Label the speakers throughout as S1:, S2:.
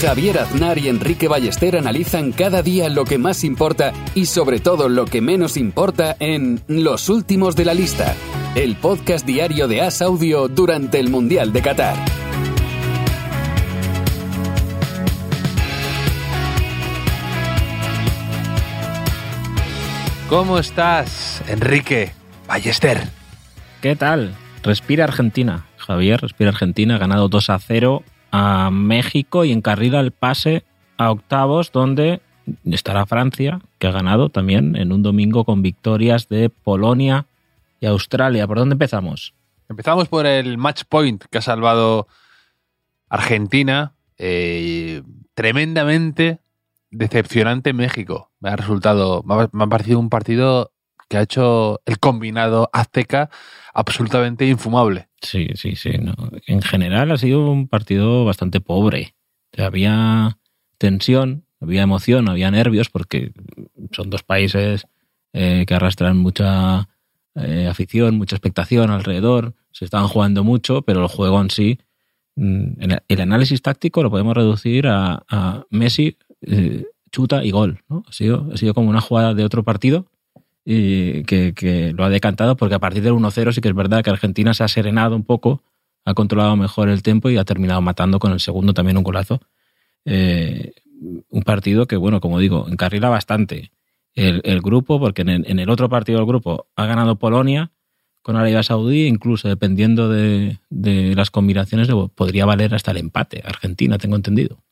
S1: Javier Aznar y Enrique Ballester analizan cada día lo que más importa y sobre todo lo que menos importa en Los Últimos de la Lista, el podcast diario de As Audio durante el Mundial de Qatar.
S2: ¿Cómo estás, Enrique Ballester?
S3: ¿Qué tal? Respira Argentina. Javier, respira Argentina. Ha ganado 2 a 0 a México y encarrila el pase a octavos, donde estará Francia, que ha ganado también en un domingo con victorias de Polonia y Australia. ¿Por dónde empezamos?
S2: Empezamos por el match point que ha salvado Argentina. Eh, tremendamente decepcionante México. Me ha resultado, me ha, me ha parecido un partido que ha hecho el combinado azteca absolutamente infumable.
S3: Sí, sí, sí. no. En general ha sido un partido bastante pobre. Había tensión, había emoción, había nervios, porque son dos países eh, que arrastran mucha eh, afición, mucha expectación alrededor. Se estaban jugando mucho, pero el juego en sí, mm, el análisis táctico lo podemos reducir a, a Messi, eh, chuta y gol. ¿no? Ha, sido, ha sido como una jugada de otro partido y que, que lo ha decantado porque a partir del 1-0 sí que es verdad que Argentina se ha serenado un poco, ha controlado mejor el tiempo y ha terminado matando con el segundo también un golazo. Eh, un partido que, bueno, como digo, encarrila bastante el, el grupo porque en el, en el otro partido del grupo ha ganado Polonia con Arabia Saudí, incluso dependiendo de, de las combinaciones, podría valer hasta el empate. Argentina, tengo entendido.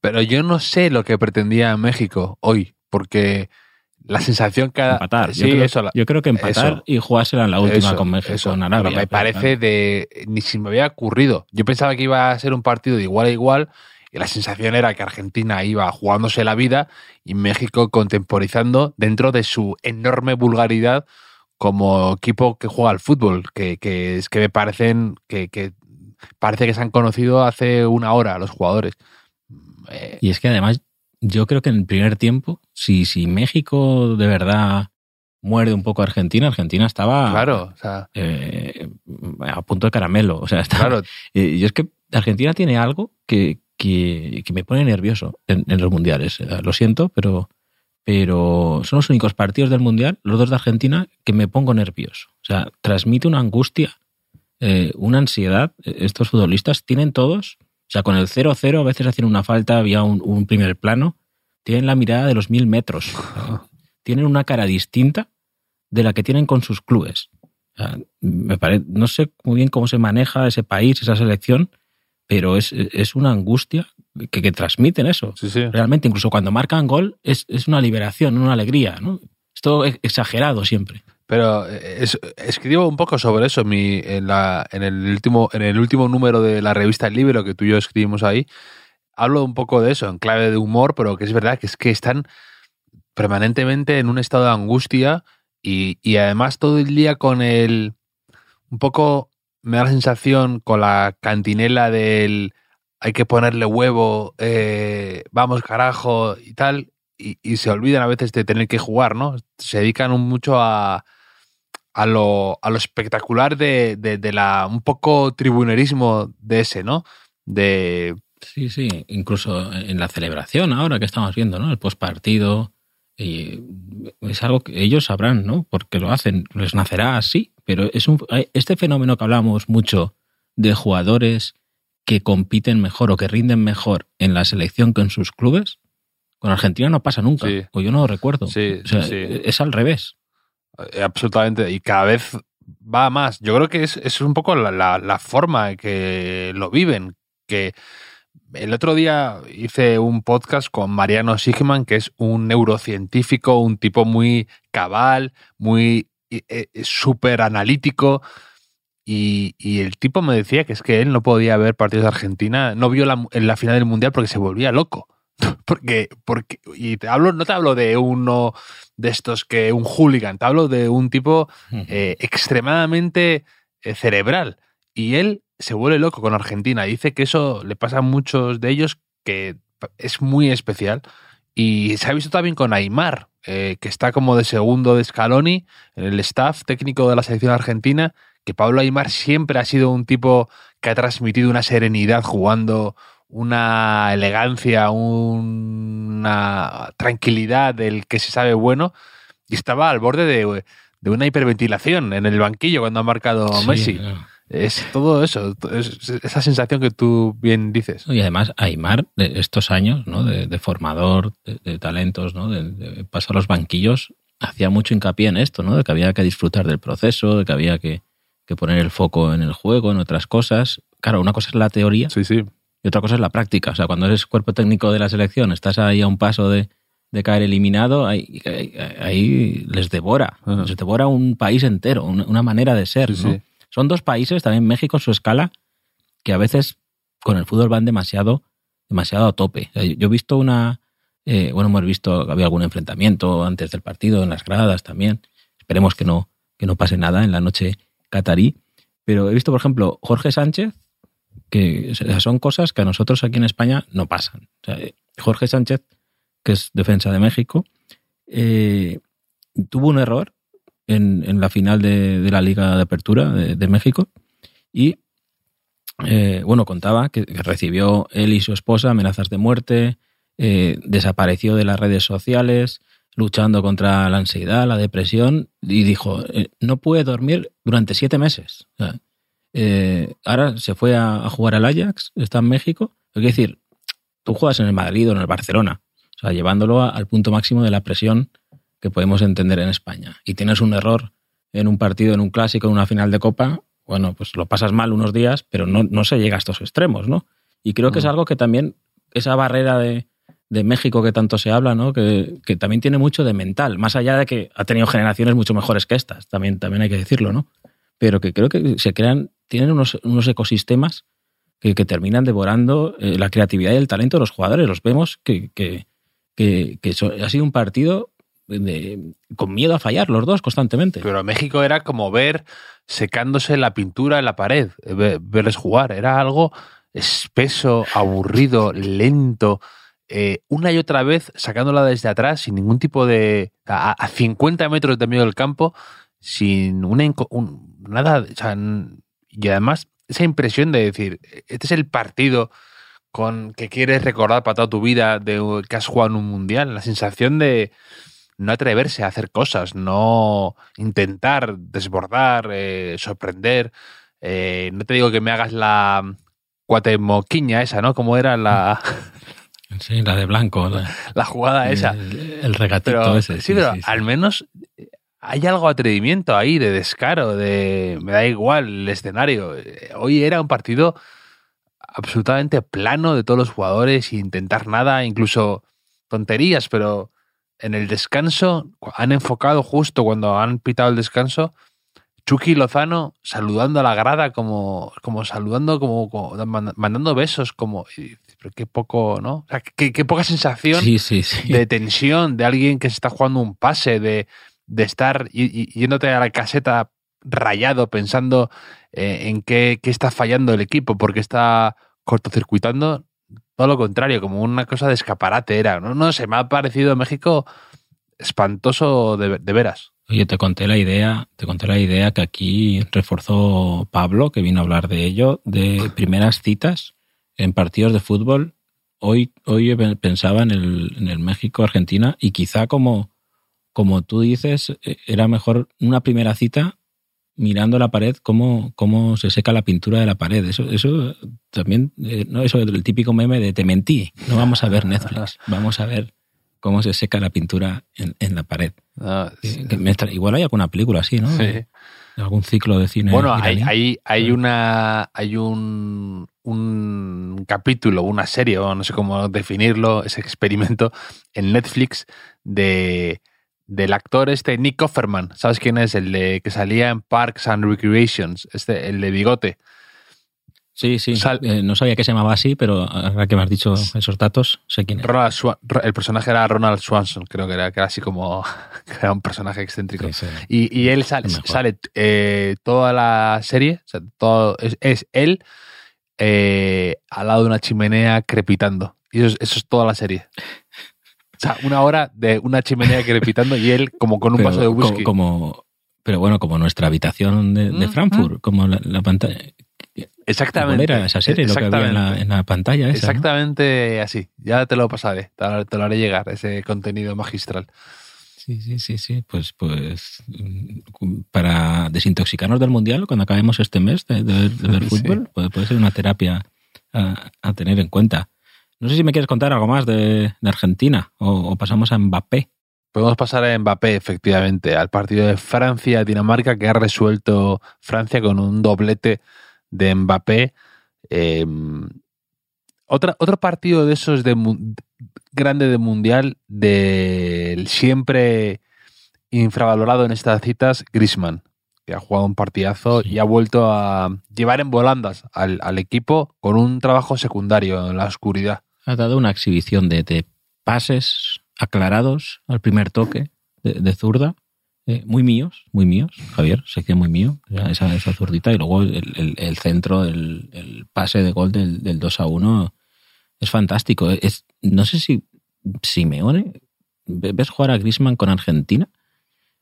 S2: Pero yo no sé lo que pretendía México hoy, porque la sensación que
S3: Empatar.
S2: Sí,
S3: yo, creo,
S2: eso, la-
S3: yo creo que empatar
S2: eso.
S3: y jugársela en la última
S2: eso,
S3: con México, Arabia.
S2: Pero me parece de. Ni si me había ocurrido. Yo pensaba que iba a ser un partido de igual a igual. Y la sensación era que Argentina iba jugándose la vida y México contemporizando dentro de su enorme vulgaridad como equipo que juega al fútbol, que, que es que me parecen que, que parece que se han conocido hace una hora los jugadores. Eh,
S3: Y es que además, yo creo que en el primer tiempo, si, si México de verdad muerde un poco a Argentina, Argentina estaba
S2: claro, o sea,
S3: eh, a punto de caramelo. O sea, estaba,
S2: claro,
S3: Eh, y es que Argentina tiene algo que, que, que me pone nervioso en, en los mundiales. Eh, Lo siento, pero, pero son los únicos partidos del mundial, los dos de Argentina, que me pongo nervioso. O sea, transmite una angustia, eh, una ansiedad. Eh, Estos futbolistas tienen todos, o sea, con el 0-0 a veces hacen una falta, había un, un primer plano, tienen la mirada de los mil metros. Tienen una cara distinta de la que tienen con sus clubes. O sea, me pare- no sé muy bien cómo se maneja ese país, esa selección, pero es, es una angustia que, que transmiten eso.
S2: sí, sí.
S3: Realmente, incluso cuando marcan gol, es, es una liberación, una alegría. ¿no? Es todo ex- exagerado siempre.
S2: Pero eh, es- escribo un poco sobre eso en, mi- en, la- en el último, en el último número de la revista El Libro que tú y yo escribimos ahí. Hablo un poco de eso, en clave de humor, pero que es verdad que es que están permanentemente en un estado de angustia y, y además todo el día con el... Un poco me da la sensación con la cantinela del hay que ponerle huevo, eh, vamos carajo y tal, y, y se olvidan a veces de tener que jugar, ¿no? Se dedican mucho a, a lo, a lo espectacular de, de, de la un poco tribunerismo de ese, ¿no? De
S3: Sí, sí, incluso en la celebración ahora que estamos viendo, ¿no? El postpartido. Y es algo que ellos sabrán, ¿no? Porque lo hacen, les nacerá así, pero es un, este fenómeno que hablamos mucho de jugadores que compiten mejor o que rinden mejor en la selección que en sus clubes, con Argentina no pasa nunca,
S2: Sí.
S3: o yo no lo recuerdo.
S2: Sí,
S3: O sea,
S2: sí.
S3: Es al revés.
S2: Eh, Absolutamente. Y cada vez va más. Yo creo que es, es un poco la, la- la forma que lo viven. Que el otro día hice un podcast con Mariano Sigman, que es un neurocientífico, un tipo muy cabal, muy eh, eh, súper analítico. Y, y el tipo me decía que es que él no podía ver partidos de Argentina, no vio la, en la final del Mundial porque se volvía loco. Porque, porque, y te hablo, no te hablo de uno de estos que un hooligan, te hablo de un tipo eh, extremadamente eh, cerebral. Y él se vuelve loco con Argentina. Dice que eso le pasa a muchos de ellos, que es muy especial. Y se ha visto también con Aymar, eh, que está como de segundo de Scaloni, en el staff técnico de la selección argentina, que Pablo Aymar siempre ha sido un tipo que ha transmitido una serenidad jugando, una elegancia, una tranquilidad del que se sabe bueno, y estaba al borde de, de una hiperventilación en el banquillo cuando ha marcado Messi. Es todo eso, esa sensación que tú bien dices.
S3: Y además, Aymar, de estos años, ¿no? de, formador, de, talentos, ¿no? de, pasar los banquillos, hacía mucho hincapié en esto, ¿no? de que había que disfrutar del proceso, de que había que, que poner el foco en el juego, en otras cosas. Claro, una cosa es la teoría
S2: sí, sí.
S3: Y otra cosa es la práctica. O sea, cuando eres cuerpo técnico de la selección, estás ahí a un paso de, de caer eliminado, ahí, ahí, les devora, les devora un país entero, una, manera de ser. ¿no? Son dos países, también México, su escala, que a veces con el fútbol van demasiado, demasiado a tope. Yo he visto una, eh, bueno, hemos visto que había algún enfrentamiento antes del partido en las gradas también. Esperemos que no, que no pase nada en la noche catarí. Pero he visto, por ejemplo, Jorge Sánchez, que son cosas que a nosotros aquí en España no pasan. Jorge Sánchez, que es defensa de México, eh, tuvo un error en, la final de, la Liga de Apertura de, México y, eh, bueno, contaba que, recibió él y su esposa amenazas de muerte, eh, desapareció de las redes sociales, luchando contra la ansiedad, la depresión, y dijo, eh, no puede dormir durante siete meses. Ahora se fue a, jugar al Ajax, está en México. Es decir, tú juegas en el Madrid o en el Barcelona, o sea, llevándolo al punto máximo de la presión que podemos entender en España. Y tienes un error en un partido, en un clásico, en una final de Copa, bueno, pues lo pasas mal unos días, pero no, no se llega a estos extremos, ¿no? Y creo que es mm. algo que también, esa barrera de, de México que tanto se habla, ¿no? Que, que, también tiene mucho de mental, más allá de que ha tenido generaciones mucho mejores que estas, también, también hay que decirlo, ¿no? Pero que creo que se crean, tienen unos, unos ecosistemas que, terminan devorando eh, la creatividad y el talento de los jugadores. Los vemos que, que, que, ha sido un partido con miedo a fallar los dos constantemente.
S2: Pero México era como ver secándose la pintura en la pared, verles jugar. Era algo espeso, aburrido, lento. Eh, una y otra vez sacándola desde atrás sin ningún tipo de... a, 50 metros de medio del campo, sin una... nada... y además esa impresión de decir, este es el partido con que quieres recordar para toda tu vida de que has jugado en un mundial, la sensación de, no atreverse a hacer cosas, no intentar desbordar, eh, sorprender. Eh, no te digo que me hagas la cuatemoquiña esa, ¿no? Como era la...
S3: Sí, la de blanco.
S2: La, jugada esa.
S3: El, regatito ese.
S2: Sí, pero al menos hay algo de atrevimiento ahí, de descaro, de me da igual el escenario. Hoy era un partido absolutamente plano de todos los jugadores, sin intentar nada, incluso tonterías, pero en el descanso, han enfocado justo cuando han pitado el descanso, Chucky Lozano saludando a la grada, como, como saludando, como, mandando besos, como. Pero qué poco, ¿no? O sea, qué, poca sensación de tensión de alguien que se está jugando un pase, de, de estar yéndote a la caseta rayado pensando eh, en qué, qué está fallando el equipo, porque está cortocircuitando todo lo contrario, como una cosa de escaparate era. No, no sé, me ha parecido México espantoso de, veras.
S3: Oye, te conté la idea, te conté la idea que aquí reforzó Pablo, que vino a hablar de ello, de primeras citas en partidos de fútbol. Hoy, hoy pensaba en el, en el México-Argentina y quizá como, como tú dices, e, era mejor una primera cita mirando la pared cómo, cómo se seca la pintura de la pared. Eso, eso también, eh, no eso el típico meme de te mentí. No vamos a ver Netflix, vamos a ver cómo se seca la pintura en, en la pared. Ah, igual hay alguna película así, ¿no? Sí. Algún ciclo de cine.
S2: Bueno, hay, hay, hay, una hay un, un capítulo, una serie, o no sé cómo definirlo, ese experimento en Netflix de del actor este Nick Offerman. ¿Sabes quién es? El de que salía en Parks and Recreations, este, el de bigote.
S3: Sí, sí.
S2: Sal-
S3: Eh, no sabía que se llamaba así, pero ahora que me has dicho esos datos, sé quién es.
S2: Ronald Swan- el personaje era Ronald Swanson, creo que era, que era así como que era un personaje excéntrico.
S3: Sí, sí.
S2: Y, y él sale, sale eh, toda la serie, o sea, todo, es, es él eh, al lado de una chimenea crepitando. Y eso es, eso es toda la serie. O sea, una hora de una chimenea crepitando y él como con un
S3: Pero
S2: vaso de whisky.
S3: Como, pero bueno, como nuestra habitación de, de
S2: Mm,
S3: Frankfurt, como la, la pantalla.
S2: Exactamente.
S3: ¿Cómo era esa serie? Lo que había en la,
S2: Exactamente.
S3: en la pantalla esa, ¿no?
S2: Exactamente así. Ya te lo pasaré, te lo, te lo haré llegar, ese contenido magistral.
S3: Sí, sí, sí, sí. Pues, pues mm, para desintoxicarnos del mundial cuando acabemos este mes de, de ver, de ver
S2: Sí.
S3: fútbol, puede, puede ser una terapia a, a tener en cuenta. No sé si me quieres contar algo más de, de Argentina o, o pasamos a Mbappé.
S2: Podemos pasar a Mbappé, efectivamente, al partido de Francia-Dinamarca que ha resuelto Francia con un doblete de Mbappé. Eh, otra, otro partido de esos de grande de mundial del siempre infravalorado en estas citas, Grisman, que ha jugado un partidazo
S3: Sí.
S2: y ha vuelto a llevar en volandas al, al equipo con un trabajo secundario en la oscuridad.
S3: Ha dado una exhibición de, de pases aclarados al primer toque de, zurda. eh, muy míos, muy míos, Javier, sé que muy mío, esa, esa zurdita, y luego el, el- centro, el, el pase de gol del, del 2 a 1 es fantástico. Es, no sé si Simeone, ve- ves jugar a Griezmann con Argentina,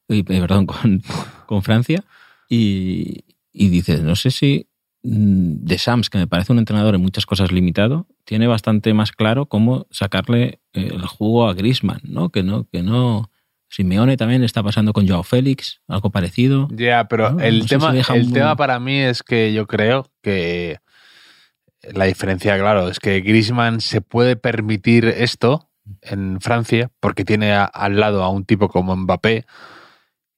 S3: y, eh, perdón, con, con Francia, y, y dices, no sé si de Sams, que me parece un entrenador en muchas cosas limitado, tiene bastante más claro cómo sacarle eh, el jugo a Griezmann, ¿no? Que no, que no. Simeone también está pasando con Joao Félix, algo parecido.
S2: Ya, pero
S3: No,
S2: el,
S3: no
S2: tema,
S3: si
S2: el
S3: un-
S2: tema para mí es que yo creo que la diferencia, claro, es que Griezmann se puede permitir esto en Francia porque tiene a- al lado a un tipo como Mbappé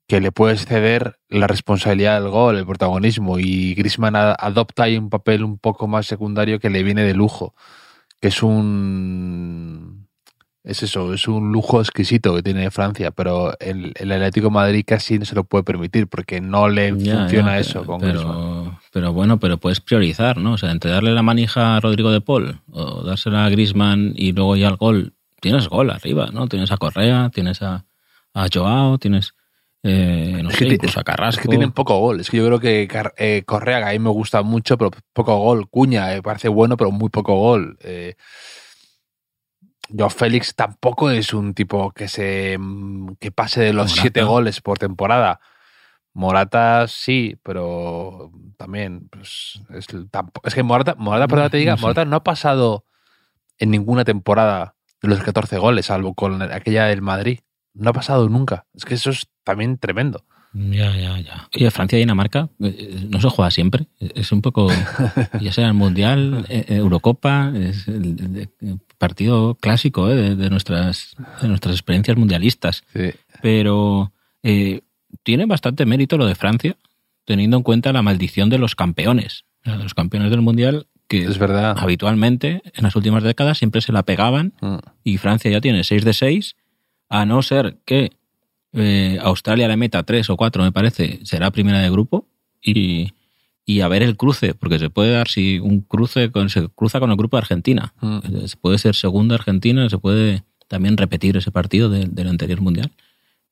S2: que le puedes ceder la responsabilidad del gol, el protagonismo, y Griezmann a- adopta ahí un papel un poco más secundario que le viene de lujo, que es un... Es eso, es un lujo exquisito que tiene Francia, pero el, el Atlético de Madrid casi no se lo puede permitir porque no le
S3: Ya,
S2: funciona
S3: ya,
S2: eso con Griezmann.
S3: pero, pero bueno, pero puedes priorizar, ¿no? O sea, entre darle la manija a Rodrigo de Paul o dársela a Griezmann y luego ya el gol, tienes gol arriba, ¿no? Tienes a Correa, tienes a, a Joao, tienes, eh, no
S2: Es
S3: sé,
S2: que
S3: incluso a Carrasco.
S2: Es que tienen poco gol. Es que yo creo que eh, Correa, que a mí me gusta mucho, pero poco gol. Cuña, me parece bueno, pero muy poco gol. Eh, Joao Félix tampoco es un tipo que se mm, que pase de los
S3: Morata.
S2: siete goles por temporada. Morata sí, pero también pues, es, que Morata, Morata, perdona que te diga,
S3: No sé.
S2: Morata no ha pasado en ninguna temporada de los 14 goles, salvo con aquella del Madrid. No ha pasado nunca. Es que eso es también tremendo.
S3: Ya, ya, ya. Oye, Francia y Dinamarca eh, no se juega siempre. Es un poco, ya sea el Mundial, eh, eh, Eurocopa, es el, partido clásico eh, de, de nuestras, de nuestras experiencias mundialistas.
S2: Sí.
S3: Pero eh, tiene bastante mérito lo de Francia, teniendo en cuenta la maldición de los campeones. Los campeones del Mundial que
S2: Es verdad.
S3: habitualmente en las últimas décadas siempre se la pegaban
S2: Mm.
S3: y Francia ya tiene 6 de 6, a no ser que eh, Australia le meta 3 o 4, me parece, será primera de grupo y, y a ver el cruce, porque se puede dar si un cruce con, se cruza con el grupo de Argentina.
S2: Mm.
S3: Eh, Se puede ser segunda Argentina, se puede también repetir ese partido de- del anterior mundial.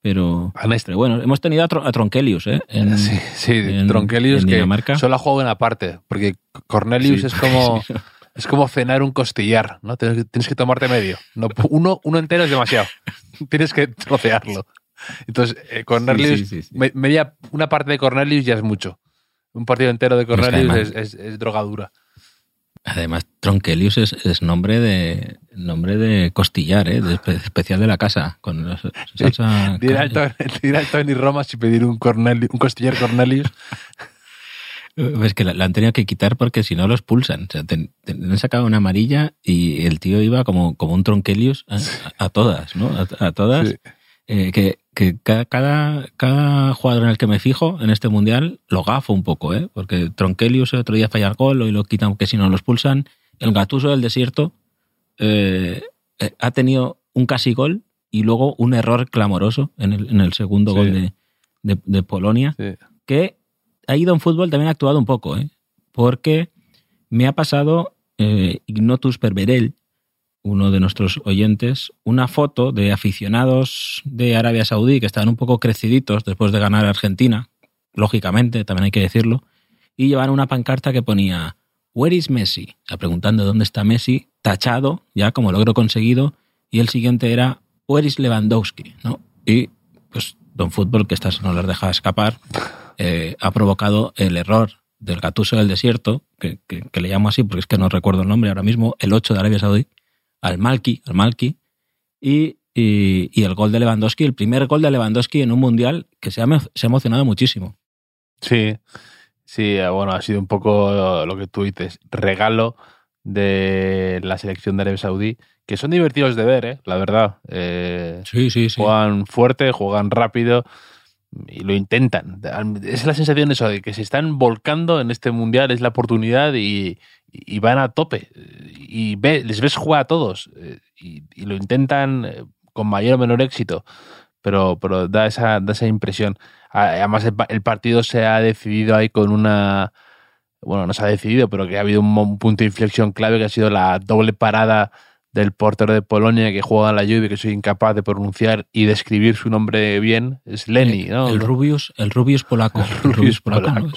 S3: Pero, pero bueno, hemos tenido a, Tro- a Tronkelius, ¿eh? En-
S2: sí, sí,
S3: en-
S2: Tronkelius
S3: en
S2: que solo ha jugado en aparte, porque Cornelius
S3: Sí.
S2: es como es como cenar un costillar, ¿no? Tienes que, tienes que tomarte medio. No, uno, uno entero es demasiado. tienes que trocearlo. Entonces, eh, Cornelius,
S3: Sí, sí, sí,
S2: me- media, una parte de Cornelius ya es mucho. Un partido entero de
S3: Pero es que
S2: Cornelius
S3: además-
S2: es, es- es drogadura.
S3: Además, Tronkelius es, es nombre de nombre de costillar, ¿eh? De espe- especial de la casa. Con la salsa.
S2: Ir al, ir al Tony Romas y pedir un, Cornelius, un costillar Cornelius.
S3: Es que la, la han tenido que quitar porque si no los pulsan. O sea, te, te han sacado una amarilla y el tío iba como, como un Tronkelius a, a todas, ¿no? A, a todas.
S2: Sí.
S3: Eh, que que ca- cada, cada jugador en el que me fijo en este mundial lo gafo un poco, ¿eh? Porque Tronkelius el otro día falla el gol y lo quitan que si no los pulsan. El Gatuso del desierto eh, eh, ha tenido un casi gol y luego un error clamoroso en el, en el segundo
S2: Sí.
S3: gol de, de- de Polonia
S2: Sí.
S3: que ido en fútbol también ha actuado un poco, ¿eh? porque Me ha pasado eh, Ignotus Perverel, uno de nuestros oyentes, una foto de aficionados de Arabia Saudí que estaban un poco creciditos después de ganar Argentina, lógicamente, también hay que decirlo, y llevaban una pancarta que ponía Where is Messi? O sea, preguntando dónde está Messi, tachado, ya como logro conseguido, y el siguiente era Where is Lewandowski? ¿no? Y pues Don Fútbol, que estas no las deja escapar, eh, ha provocado el error del Gatuso del Desierto, que, que, le llamo así porque es que no recuerdo el nombre ahora mismo, el 8 de Arabia Saudí, al Malki, al Malki, y, y, el gol de Lewandowski, el primer gol de Lewandowski en un mundial que se ha, se ha emocionado muchísimo.
S2: Sí, sí, bueno, ha sido un poco lo que tú dices, regalo de la selección de Arabia Saudí, que son divertidos de ver, ¿eh? la verdad. Eh,
S3: sí, sí, sí.
S2: Juegan fuerte, juegan rápido y lo intentan. Es la sensación de eso, de que se están volcando en este mundial, es la oportunidad y, van a tope. Y les ves jugar a todos eh, y, lo intentan eh, con mayor o menor éxito, pero, pero da, esa, da esa impresión. Además, el, partido se ha decidido ahí con una. Bueno, no se ha decidido, pero que ha habido un punto de inflexión clave que ha sido la doble parada del portero de Polonia que juega en la lluvia que soy incapaz de pronunciar y describir su nombre bien es Leni, ¿no?
S3: El Rubius, el Rubius polaco.
S2: El Rubius polaco.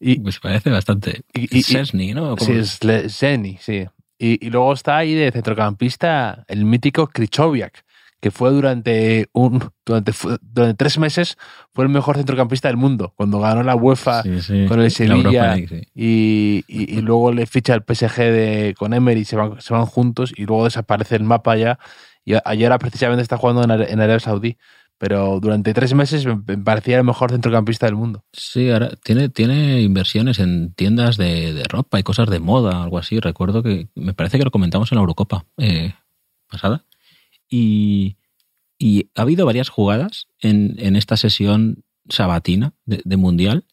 S3: Y, pues parece bastante. Y, Sesni, ¿no?
S2: Sí, es Sesni, sí. Y, luego está ahí de centrocampista el mítico Krichowiak, que fue durante un durante, durante tres meses fue el mejor centrocampista del mundo cuando ganó la UEFA con el Sevilla y, y, luego le ficha el PSG de, con Emery se van, se van juntos y luego desaparece el mapa ya y ayer precisamente está jugando en, en Arabia Saudí pero durante tres meses me parecía el mejor centrocampista del mundo.
S3: Sí, ahora tiene, tiene inversiones en tiendas de, de ropa y cosas de moda, algo así. Recuerdo que me parece que lo comentamos en la Eurocopa eh, pasada. Y, ha habido varias jugadas en, en esta sesión sabatina de, Mundial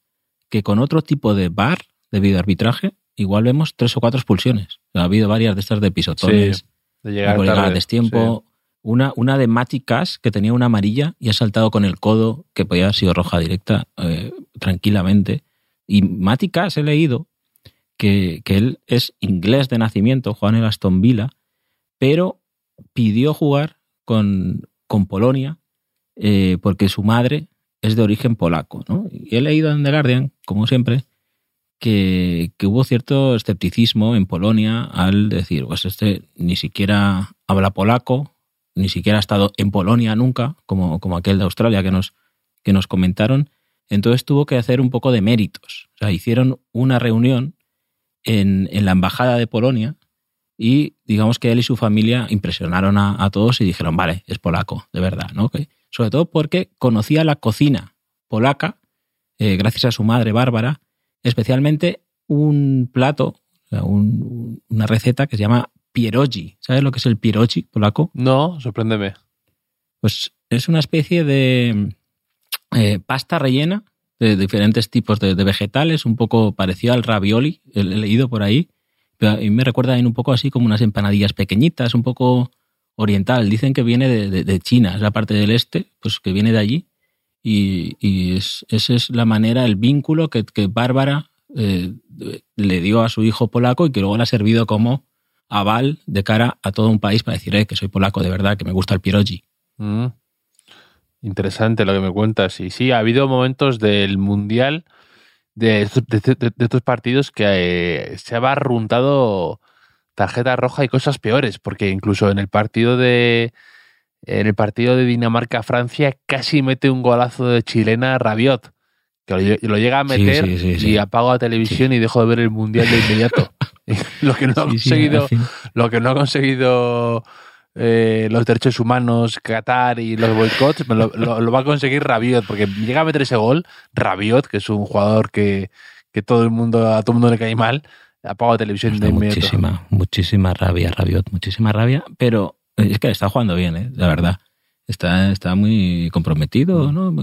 S3: que con otro tipo de bar, de videoarbitraje, igual vemos tres o cuatro expulsiones. Ha habido varias de estas de pisotones,
S2: de llegar a
S3: destiempo. Una, una de Maticas que tenía una amarilla y ha saltado con el codo, que podía haber sido roja directa eh, tranquilamente. Y Maticas he leído que, que, él es inglés de nacimiento, Juan el Aston Villa, pero pidió jugar con, con Polonia eh, porque su madre es de origen polaco. ¿no? Y he leído en The Guardian, como siempre, que, que, hubo cierto escepticismo en Polonia al decir, pues este ni siquiera habla polaco, ni siquiera ha estado en Polonia nunca, como, como aquel de Australia que nos, que nos comentaron. Entonces tuvo que hacer un poco de méritos. O sea, hicieron una reunión en, en la Embajada de Polonia y digamos que él y su familia impresionaron a, todos y dijeron, vale, es polaco, de verdad, ¿no? Sobre todo porque conocía la cocina polaca, eh, gracias a su madre Bárbara, especialmente un plato, una receta que se llama pierogi. ¿Sabes lo que es el pierogi polaco?
S2: No, sorpréndeme.
S3: Pues es una especie de eh, pasta rellena de diferentes tipos de, vegetales, un poco parecido al ravioli, he leído por ahí, pero me recuerda un poco así como unas empanadillas pequeñitas, un poco oriental. Dicen que viene de, China, es la parte del este, pues que viene de allí. Y, esa es la manera, el vínculo que, Bárbara eh, le dio a su hijo polaco y que luego le ha servido como aval de cara a todo un país para decir eh, que soy polaco de verdad, que me gusta el pierogi.
S2: Mm. Interesante lo que me cuentas. Y sí, ha habido momentos del Mundial de, estos partidos que eh, se ha barruntado tarjeta roja y cosas peores, porque incluso en el partido de en el partido de Dinamarca-Francia casi mete un golazo de chilena Rabiot, que lo, llega a meter y apago la televisión y dejo de ver el mundial de inmediato. lo que no ha conseguido, lo que no ha conseguido eh, los derechos humanos, Qatar y los boicots, lo, va a conseguir Rabiot, porque llega a meter ese gol, Rabiot, que es un jugador que, todo el mundo, a todo el mundo le cae mal, apaga la televisión de
S3: Muchísima, muchísima rabia, Rabiot, muchísima rabia, pero es que está jugando bien, ¿eh? la verdad. Está, está muy comprometido, ¿no?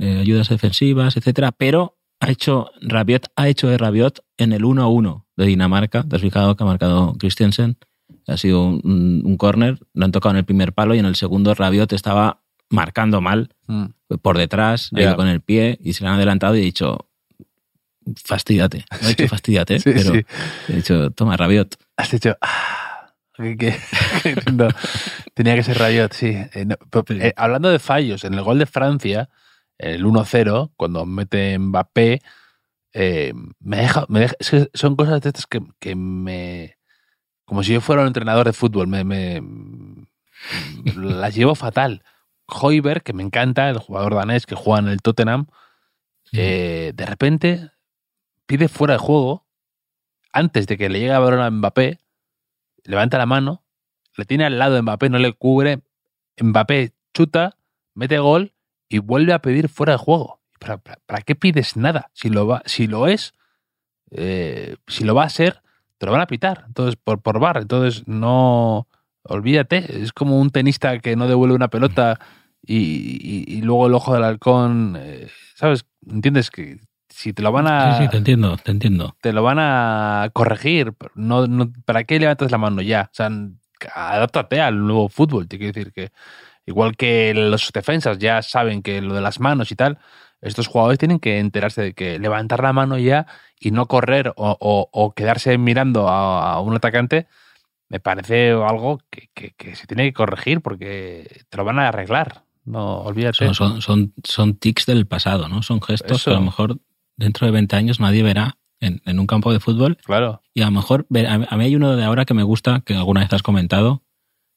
S3: Eh, ayudas defensivas, etcétera, pero ha hecho Rabiot, ha hecho de Rabiot en el 1-1 de Dinamarca. Te has fijado que ha marcado Christensen ha sido un, un córner, lo han tocado en el primer palo y en el segundo Rabiot estaba marcando mal mm. por detrás, con el pie y se le han adelantado y he dicho, fastidiate. No he dicho fastidiate,
S2: Sí,
S3: pero
S2: sí.
S3: he dicho, toma, Rabiot.
S2: Has dicho. "Ah, que- que- que no, tenía que ser Rayot, sí. Eh, no, pero,
S3: Sí.
S2: eh, hablando de fallos, en el gol de Francia, el 1-0, cuando mete Mbappé, eh, me deja, me deja- es que son cosas de estas que, que me. Como si yo fuera un entrenador de fútbol, me, me- las llevo fatal. Hoiberg, que me encanta, el jugador danés que juega en el Tottenham, eh, de repente pide fuera de juego antes de que le llegue el balón a Mbappé, levanta la mano, le tiene al lado de Mbappé, no le cubre, Mbappé chuta, mete gol y vuelve a pedir fuera de juego. ¿Para, para- para qué pides nada? Si lo, va, si lo es, eh, si lo va a ser, te lo van a pitar. Entonces, por, por bar. Entonces, no. Olvídate. Es como un tenista que no devuelve una pelota y, y- y luego el ojo del halcón. eh, ¿Sabes? ¿Entiendes? Que si te lo van a
S3: Sí, sí, te entiendo, te entiendo.
S2: te lo van a corregir. No, no, ¿Para qué levantas la mano ya? O sea, adáptate al nuevo fútbol. Te quiero decir que, igual que los defensas ya saben que lo de las manos y tal, estos jugadores tienen que enterarse de que levantar la mano ya y no correr o, o- o quedarse mirando a, a un atacante me parece algo que, que- que se tiene que corregir porque te lo van a arreglar. No, olvídate.
S3: Son, son, son, son tics del pasado, ¿no? Son gestos
S2: Eso.
S3: que a lo mejor dentro de 20 años nadie verá en, en un campo de fútbol.
S2: Claro.
S3: Y a lo mejor, a mí hay uno de ahora que me gusta, que alguna vez has comentado,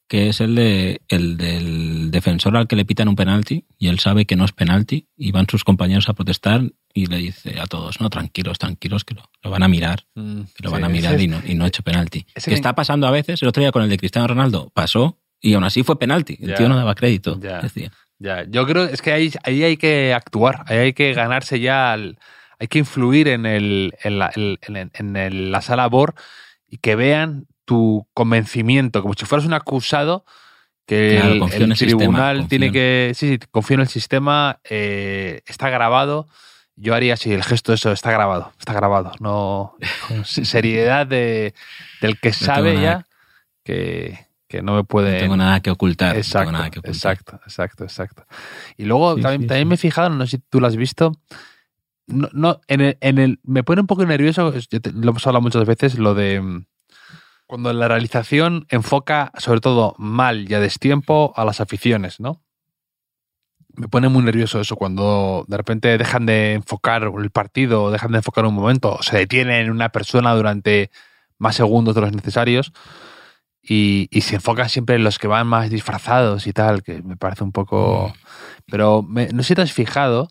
S3: que es el de el del defensor al que le pitan un penalti y él sabe que no es penalti y van sus compañeros a protestar y le dice a todos, no, tranquilos, tranquilos, que lo, lo van a mirar,
S2: Mm,
S3: que lo
S2: sí,
S3: van a mirar
S2: es-
S3: y no, y no ha hecho penalti. Que está pasando a veces, el otro día con el de Cristiano Ronaldo pasó y aún así fue penalti. El
S2: Ya,
S3: tío no daba crédito.
S2: ya.
S3: Decía.
S2: Ya, yo creo es que ahí, ahí hay que actuar, ahí hay que ganarse ya, al- hay que influir en, el, en, la, el- en, en el- la sala BOR y que vean tu convencimiento, como si fueras un acusado, que
S3: Claro,
S2: el, el
S3: el sistema,
S2: tribunal
S3: confío
S2: tiene
S3: en-
S2: que, sí, sí, confío en el sistema, eh, está grabado. Yo haría así, el gesto eso, está grabado, está grabado. No, con seriedad de, del que sabe ya que, que no me puede
S3: No tengo nada que ocultar. no tengo
S2: Exacto,
S3: nada que ocultar.
S2: exacto, exacto, exacto. Y luego
S3: Sí,
S2: también,
S3: sí,
S2: también
S3: sí.
S2: me he fijado, no sé si tú lo has visto, no, no, en el, en el, me pone un poco nervioso, yo te- lo hemos hablado muchas veces, lo de mm, cuando la realización enfoca sobre todo mal y a destiempo a las aficiones, ¿no? Me pone muy nervioso eso cuando de repente dejan de enfocar el partido, dejan de enfocar un momento, o se detienen en una persona durante más segundos de los necesarios y, y se enfoca siempre en los que van más disfrazados y tal, que me parece un poco... Pero me- no sé si te has fijado,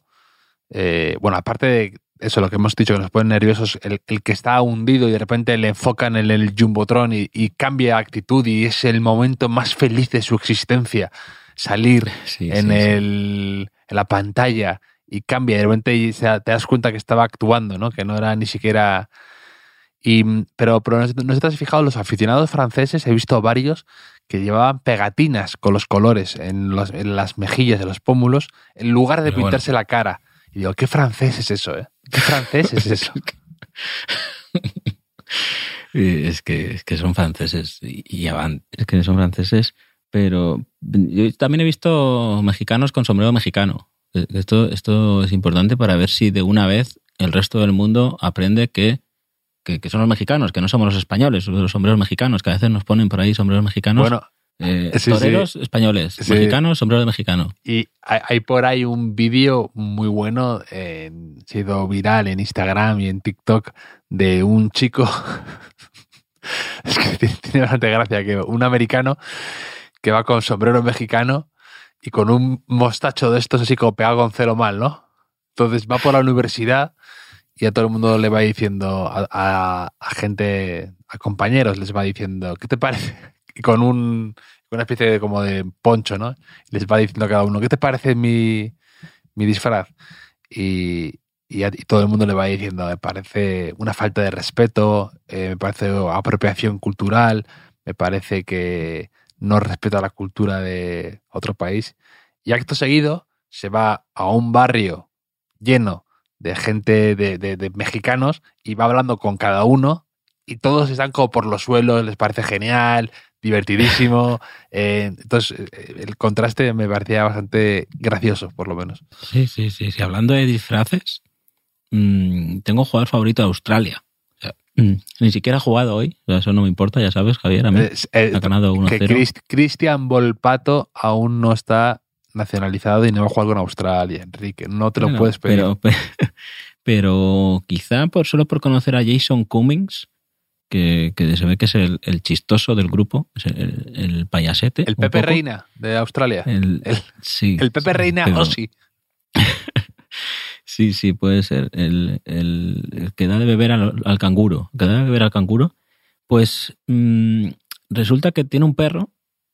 S2: eh, bueno, aparte de eso, lo que hemos dicho, que nos pone nerviosos, el, el que está hundido y de repente le enfocan en el jumbotron y, y cambia actitud y es el momento más feliz de su existencia, salir
S3: Sí,
S2: en,
S3: sí, sí.
S2: el, en la pantalla y cambia, y de repente te das cuenta que estaba actuando, ¿no? Que no era ni siquiera... Y, pero pero no, te has fijado, los aficionados franceses, he visto varios que llevaban pegatinas con los colores en, los- en las mejillas, en los pómulos, en lugar de
S3: Pero bueno.
S2: pintarse la cara. Y digo, ¿qué francés es eso, eh? ¿Qué francés es eso?
S3: Es que, es que son franceses y y. Es que son franceses, pero yo también he visto mexicanos con sombrero mexicano. Eh, Esto, esto es importante para ver si de una vez el resto del mundo aprende que, que, que son los mexicanos, que no somos los españoles, los sombreros mexicanos, que a veces nos ponen por ahí sombreros mexicanos.
S2: Bueno,
S3: Eh,
S2: sí, sí.
S3: toreros españoles,
S2: Sí.
S3: mexicanos, sombrero de mexicano.
S2: Y hay, hay por ahí un vídeo muy bueno, en, ha sido viral en Instagram y en TikTok, de un chico, es que tiene, tiene bastante gracia, que un americano que va con sombrero mexicano y con un mostacho de estos así como pegado con celo mal, ¿no? Entonces va por la universidad y a todo el mundo le va diciendo, a, a- a gente, a compañeros les va diciendo, ¿qué te parece? Y con un, una especie de como de poncho, ¿no? les va diciendo a cada uno, ¿qué te parece mi, mi disfraz? Y, y, a- y todo el mundo le va diciendo, me parece una falta de respeto, eh, me parece apropiación cultural, me parece que no respeta la cultura de otro país. Y acto seguido se va a un barrio lleno de gente de, de- de mexicanos y va hablando con cada uno y todos están como por los suelos, les parece genial, divertidísimo. Eh, entonces, eh, el contraste me parecía bastante gracioso, por lo menos.
S3: Sí, sí, sí, sí. Hablando de disfraces, mm, tengo un jugador favorito de Australia. O sea, mm, ni siquiera ha jugado hoy, o sea, eso no me importa, ya sabes, Javier. A mí
S2: eh,
S3: ha ganado
S2: que
S3: 1-0.
S2: Crist- Cristian Volpato aún no está nacionalizado y no va a jugar con Australia, Enrique. No te lo
S3: Bueno,
S2: puedes pedir.
S3: Pero, pe- pero quizá por solo por conocer a Jason Cummings, que, que se ve que es el, el chistoso del grupo, es el, el payasete.
S2: el Pepe
S3: poco.
S2: Reina de Australia.
S3: El,
S2: El-
S3: sí,
S2: El Pepe
S3: sí,
S2: Reina
S3: pero-
S2: Ossi.
S3: Sí, sí, puede ser. El, que da de beber al, al canguro. El que da de beber al canguro. Pues mm, resulta que tiene un perro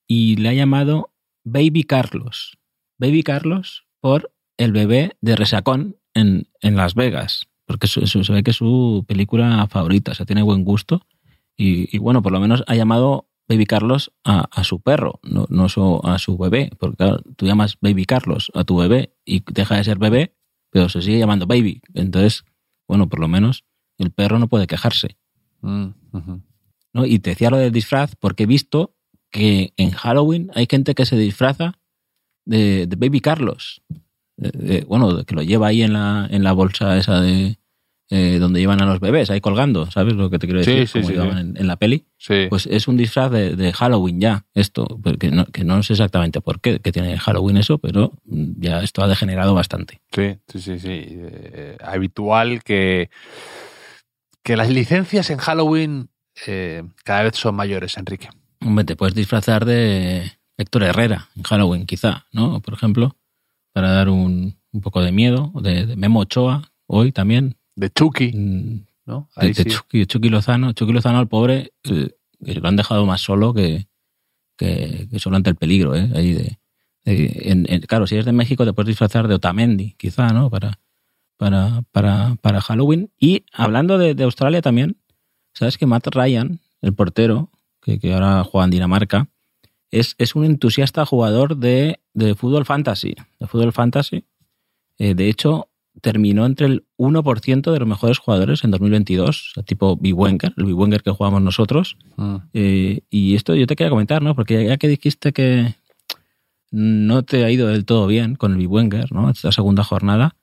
S3: y le ha llamado Baby Carlos. Baby Carlos por el bebé de Resacón en, en Las Vegas. Porque su- su- se ve que es su película favorita. O sea, tiene buen gusto. Y, y bueno, por lo menos ha llamado Baby Carlos a, a su perro, no, no so- a su bebé. Porque claro, tú llamas Baby Carlos a tu bebé y deja de ser bebé pero se sigue llamando baby. Entonces, bueno, por lo menos el perro no puede quejarse.
S2: Mm.
S3: ¿no? Y te decía lo del disfraz porque he visto que en Halloween hay gente que se disfraza de, de Baby Carlos. De- de- bueno, que lo lleva ahí en la, en la bolsa esa de eh, donde llevan a los bebés, ahí colgando, ¿sabes lo que te quiero decir?
S2: sí,
S3: Como
S2: sí,
S3: llevaban
S2: sí.
S3: En, en la peli. Pues es un disfraz de, de Halloween ya, esto, porque no, que no sé exactamente por qué que tiene Halloween eso, pero ya esto ha degenerado bastante.
S2: Sí, sí, sí, sí. Eh, habitual que, que las licencias en Halloween eh, cada vez son mayores, Enrique.
S3: Hombre, te puedes disfrazar de Héctor Herrera en Halloween, quizá, ¿no? Por ejemplo, para dar un, un poco de miedo, de, de Memo Ochoa, hoy también.
S2: De Chucky,
S3: mm,
S2: ¿no?
S3: De,
S2: Ahí
S3: de
S2: sí.
S3: Chucky, Chucky Lozano. Chucky Lozano, al pobre, eh, lo han dejado más solo que, que, que solo ante el peligro, ¿eh? Ahí de, de- en- en- claro, si eres de México te puedes disfrazar de Otamendi, quizá, ¿no? Para, para, para, para Halloween. Y hablando de, de Australia también, ¿sabes que Matt Ryan, el portero, que, que ahora juega en Dinamarca, es, es un entusiasta jugador de, de fútbol fantasy. De fútbol fantasy. Eh, de hecho, terminó entre el 1% de los mejores jugadores en 2022, o sea, tipo Wenger, el Wenger que jugamos nosotros.
S2: Mm.
S3: Eh, y esto yo te quería comentar, ¿no? Porque ya que dijiste que no te ha ido del todo bien con el Wenger, ¿no? Esta segunda jornada,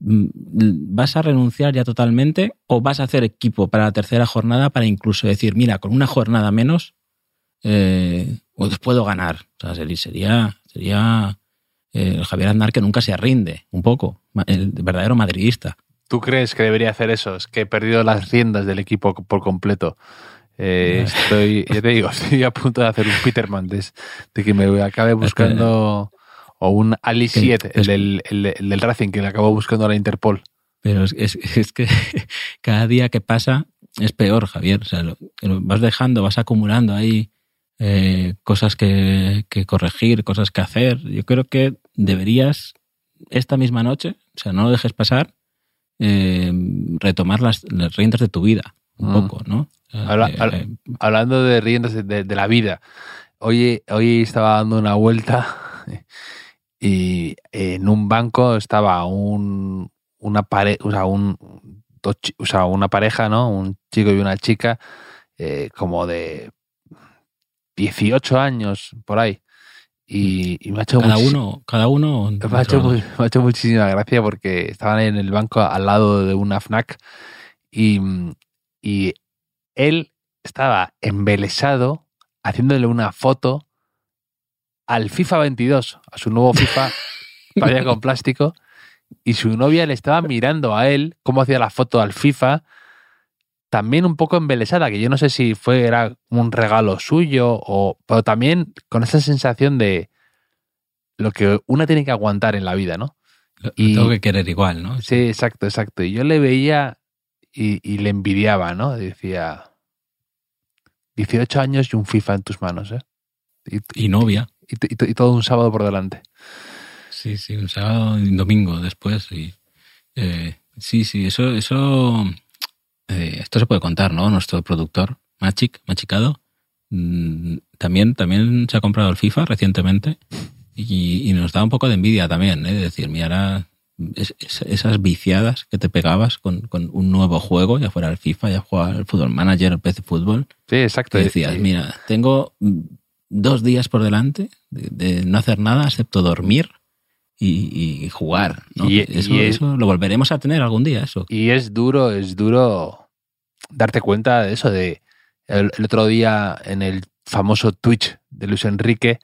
S3: mm, ¿vas a renunciar ya totalmente o vas a hacer equipo para la tercera jornada para incluso decir, mira, con una jornada menos, eh, puedo ganar? O sea, sería, sería, eh, el Javier Aznar que nunca se rinde, un poco, el verdadero madridista.
S2: ¿Tú crees que debería hacer eso? Es que he perdido las riendas del equipo por completo. Eh, estoy, ya te digo, estoy a punto de hacer un Peterman, de, de que me acabe buscando, o un Ali
S3: Que-
S2: 7, el del, el, el del Racing, que le acabo buscando a la Interpol.
S3: Pero es, es- es que cada día que pasa es peor, Javier. O sea, lo, lo vas dejando, vas acumulando ahí eh, cosas que, que corregir, cosas que hacer. Yo creo que deberías esta misma noche, o sea, no lo dejes pasar, eh, retomar las, las riendas de tu vida un
S2: Mm.
S3: poco, ¿no?
S2: Habla-
S3: eh,
S2: habla- Hablando de riendas de, de- de la vida, hoy, hoy estaba dando una vuelta y en un banco estaba un, una pare, o sea, un, dos o sea, una pareja, ¿no? Un chico y una chica, como de 18 años por ahí. Y, y me ha hecho
S3: cada uno, cada uno.
S2: me ha, hecho, mu- me ha hecho muchísima gracia porque estaban en el banco al lado de una FNAC y, y él estaba embelesado haciéndole una foto al FIFA 22, a su nuevo FIFA todavía con plástico, y su novia le estaba mirando a él cómo hacía la foto al FIFA, también un poco embelesada, que yo no sé si fue era un regalo suyo, o, pero también con esa sensación de lo que una tiene que aguantar en la vida, ¿no?
S3: Lo,
S2: y-
S3: tengo que querer igual, ¿no?
S2: Sí, exacto, exacto. Y yo le veía y, y le envidiaba, ¿no? Decía, 18 años y un FIFA en tus manos, ¿eh? Y,
S3: Y novia.
S2: y- todo un sábado por delante.
S3: Sí, sí, un sábado y un domingo después. Y, eh, sí, sí, eso, eso, esto se puede contar, ¿no? Nuestro productor, Machic, Machicado, mm, también, también se ha comprado el FIFA recientemente y, y nos da un poco de envidia también, ¿eh? De decir, mira, ahora es- es- esas viciadas que te pegabas con, con un nuevo juego, ya fuera el FIFA, ya fuera el Fútbol Manager, el PC Fútbol,
S2: Sí, exacto.
S3: que decías,
S2: Y-
S3: mira, tengo mm, dos días por delante de, de no hacer nada excepto dormir y, jugar. ¿no?
S2: Y-
S3: eso,
S2: y es-
S3: eso lo volveremos a tener algún día, eso.
S2: Y es duro, es duro darte cuenta de eso, de el, el otro día en el famoso Twitch de Luis Enrique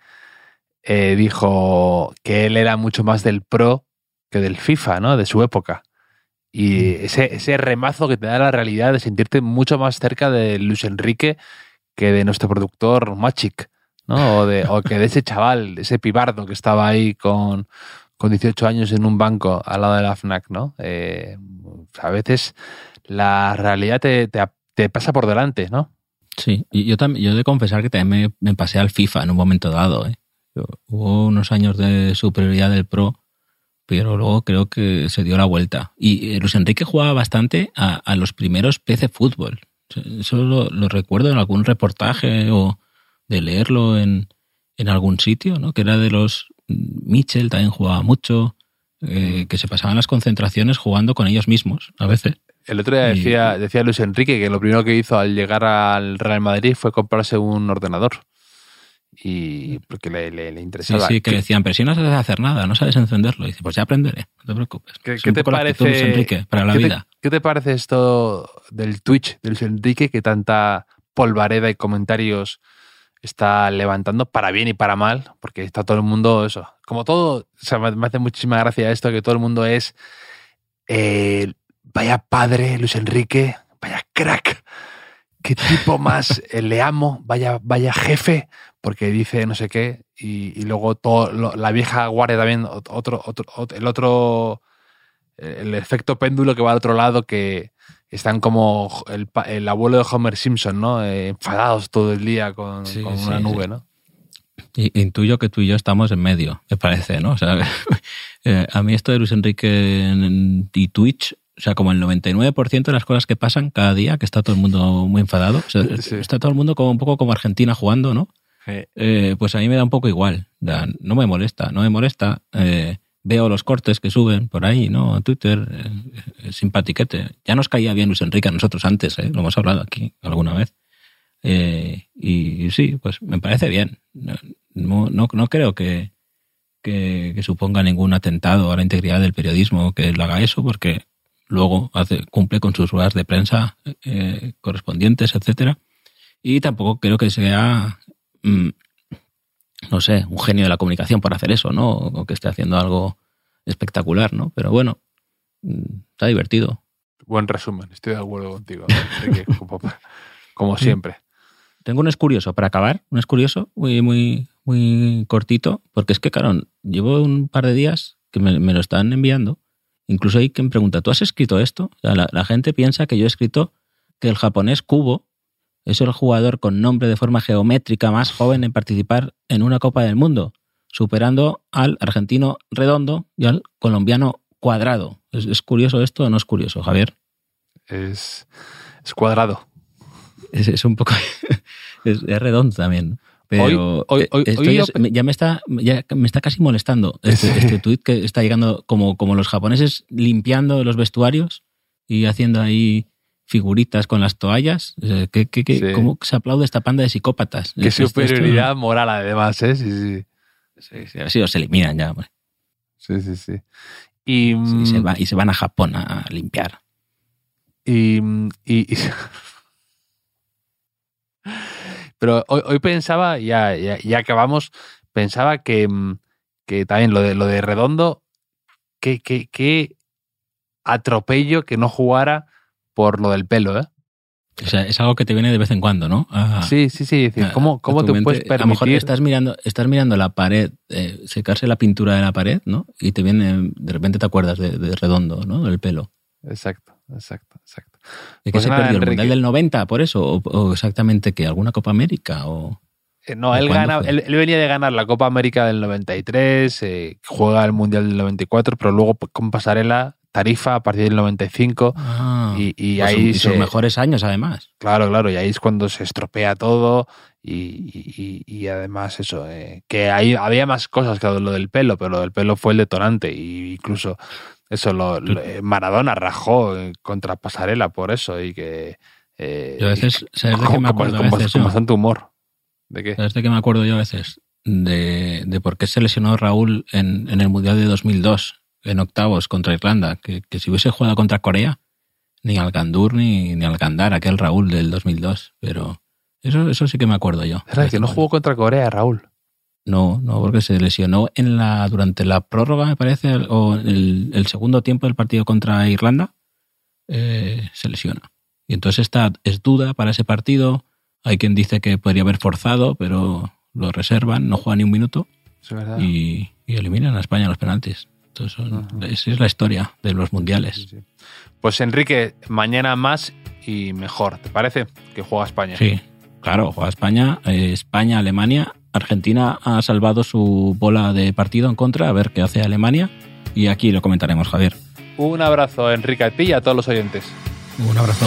S2: eh, dijo que él era mucho más del pro que del FIFA, ¿no? De su época. Y ese, ese remazo que te da la realidad de sentirte mucho más cerca de Luis Enrique que de nuestro productor Machic, ¿no? O, de, o que de ese chaval, ese pibardo que estaba ahí con, con 18 años en un banco al lado de la FNAC, ¿no? Eh, a veces la realidad te, te- te pasa por delante, ¿no?
S3: Sí, yo también, yo he de confesar que también me, me pasé al FIFA en un momento dado. ¿eh? Hubo unos años de superioridad del Pro, pero luego creo que se dio la vuelta. Y eh, Luis Enrique jugaba bastante a, a los primeros PC Fútbol. Eso lo, lo recuerdo en algún reportaje o de leerlo en, en algún sitio, ¿no? Que era de los Mitchell, también jugaba mucho, eh, que se pasaban las concentraciones jugando con ellos mismos, a veces.
S2: El otro día decía, decía Luis Enrique que lo primero que hizo al llegar al Real Madrid fue comprarse un ordenador. Y porque le, le- le interesaba.
S3: sí, que
S2: ¿Qué-
S3: decían, pero si no sabes hacer nada, no sabes encenderlo. Y dice, pues ya aprenderé, no te preocupes.
S2: ¿Qué,
S3: Es
S2: qué
S3: un
S2: te parece,
S3: Luis Enrique para la
S2: ¿qué te-
S3: vida.
S2: ¿Qué te parece esto del Twitch de Luis Enrique que tanta polvareda y comentarios está levantando para bien y para mal? Porque está todo el mundo eso. Como todo, o sea, me me hace muchísima gracia esto que todo el mundo es eh, vaya padre Luis Enrique, vaya crack. Qué tipo más eh, le amo, vaya, vaya jefe, porque dice no sé qué, y, y luego todo, lo- la vieja guardia también, ot- otro, otro, ot- el otro, el efecto péndulo que va al otro lado, que están como el, el abuelo de Homer Simpson, ¿no? Eh, enfadados todo el día con,
S3: Sí,
S2: con
S3: sí,
S2: una
S3: sí.
S2: nube, ¿no?
S3: Y, intuyo que tú y yo estamos en medio, me parece, ¿no? O sea, eh, a mí esto de Luis Enrique en- y Twitch, o sea, como el 99% de las cosas que pasan cada día, que está todo el mundo muy enfadado, o sea,
S2: Sí.
S3: está todo el mundo como un poco como Argentina jugando, ¿no? Eh, pues a mí me da un poco igual. Da- No me molesta, no me molesta. Eh, veo los cortes que suben por ahí, ¿no? A Twitter, eh, simpatiquete. Ya nos caía bien Luis Enrique a nosotros antes, ¿eh? Lo hemos hablado aquí alguna vez. Eh, y, sí, pues me parece bien. No, no, no- creo que, que, que suponga ningún atentado a la integridad del periodismo que él haga eso, porque luego hace, cumple con sus ruedas de prensa eh, correspondientes, etcétera. Y tampoco creo que sea mm, no sé, un genio de la comunicación por hacer eso, ¿no? O que esté haciendo algo espectacular, ¿no? Pero bueno, mm, está divertido.
S2: Buen resumen, estoy de acuerdo contigo. Como, como siempre.
S3: Tengo un es curioso para acabar, un es curioso, muy, muy, muy cortito, porque es que, claro, llevo un par de días que me, me lo están enviando. Incluso hay quien pregunta, ¿tú has escrito esto? O sea, la, la gente piensa que yo he escrito que el japonés Kubo es el jugador con nombre de forma geométrica más joven en participar en una Copa del Mundo, superando al argentino Redondo y al colombiano Cuadrado. ¿Es, es curioso esto o no es curioso, Javier?
S2: Es, es cuadrado.
S3: Es, es un poco. es, es redondo también. ¿no? Pero
S2: Hoy- hoy-
S3: eh,
S2: hoy- hoy yo-
S3: ya me está ya me está casi molestando este,
S2: Sí.
S3: este tuit que está llegando como, como los japoneses limpiando los vestuarios y haciendo ahí figuritas con las toallas. ¿qué- qué- qué-
S2: Sí.
S3: ¿Cómo se aplaude esta panda de psicópatas?
S2: Qué
S3: esto-
S2: superioridad moral, además, ¿eh? Sí, sí.
S3: Sí, sí, así los eliminan ya. hombre.
S2: Sí, sí, sí. Y,
S3: Sí,
S2: mm,
S3: se va- y se van a Japón a limpiar.
S2: y, y- y- Pero hoy, hoy pensaba, ya, ya, ya acabamos, pensaba que, mm, que también lo de, lo de Redondo, que, que, que atropello que no jugara por lo del pelo, ¿eh?
S3: O sea, es algo que te viene de vez en cuando, ¿no?
S2: Sí, sí, sí. decir, ¿Cómo, cómo te
S3: mente.
S2: puedes
S3: A lo mejor
S2: permitir?
S3: estás mirando, estás mirando la pared, eh, secarse la pintura de la pared, ¿no? Y te viene, de repente te acuerdas de, de redondo, ¿no? Del pelo.
S2: Exacto, exacto, exacto.
S3: ¿De
S2: Pues
S3: se
S2: nada,
S3: perdió el. Mundial del 90 por eso? ¿O, o exactamente que ¿Alguna Copa América? O...
S2: Eh, No,
S3: ¿De
S2: él, gana, él, él venía de ganar la Copa América del 93, eh, juega el Mundial del 94, pero luego con pasarela, tarifa a partir del 95.
S3: Ah,
S2: Y, y
S3: pues
S2: ahí
S3: y sus mejores años, además.
S2: Claro, claro, y ahí es cuando se estropea todo y, y- además eso, eh, que ahí había más cosas que lo del pelo, pero lo del pelo fue el detonante y incluso eso, lo, lo- eh, Maradona rajó eh, contra Pasarela por eso y que... eh,
S3: Yo a veces,
S2: y-
S3: ¿sabes de qué me
S2: con-
S3: acuerdo a
S2: con-
S3: veces?
S2: con
S3: yo?
S2: bastante humor. ¿De qué?
S3: ¿Sabes de qué me acuerdo yo a veces? de, de por qué se lesionó Raúl en, en, el Mundial de 2002, en octavos contra Irlanda, que, que si hubiese jugado contra Corea, ni al Gandur ni, ni al Gandar, aquel Raúl del 2002, pero eso, eso sí que me acuerdo yo.
S2: ¿Verdad que no jugó contra Corea, Raúl?
S3: No, no, porque se lesionó en la, durante la prórroga, me parece, o el, el segundo tiempo del partido contra Irlanda, eh, se lesiona. Y entonces está, es duda para ese partido. Hay quien dice que podría haber forzado, pero lo reservan, no juega ni un minuto
S2: Es verdad.
S3: y, y eliminan a España los penaltis. Entonces, esa es la historia de los mundiales.
S2: Pues Enrique, mañana más y mejor, ¿te parece? Que juega España.
S3: Sí, claro, juega España, eh, España, Alemania. Argentina ha salvado su bola de partido en contra, a ver qué hace Alemania. Y aquí lo comentaremos, Javier.
S2: Un abrazo, Enrique, a ti y a todos los oyentes.
S3: Un abrazo.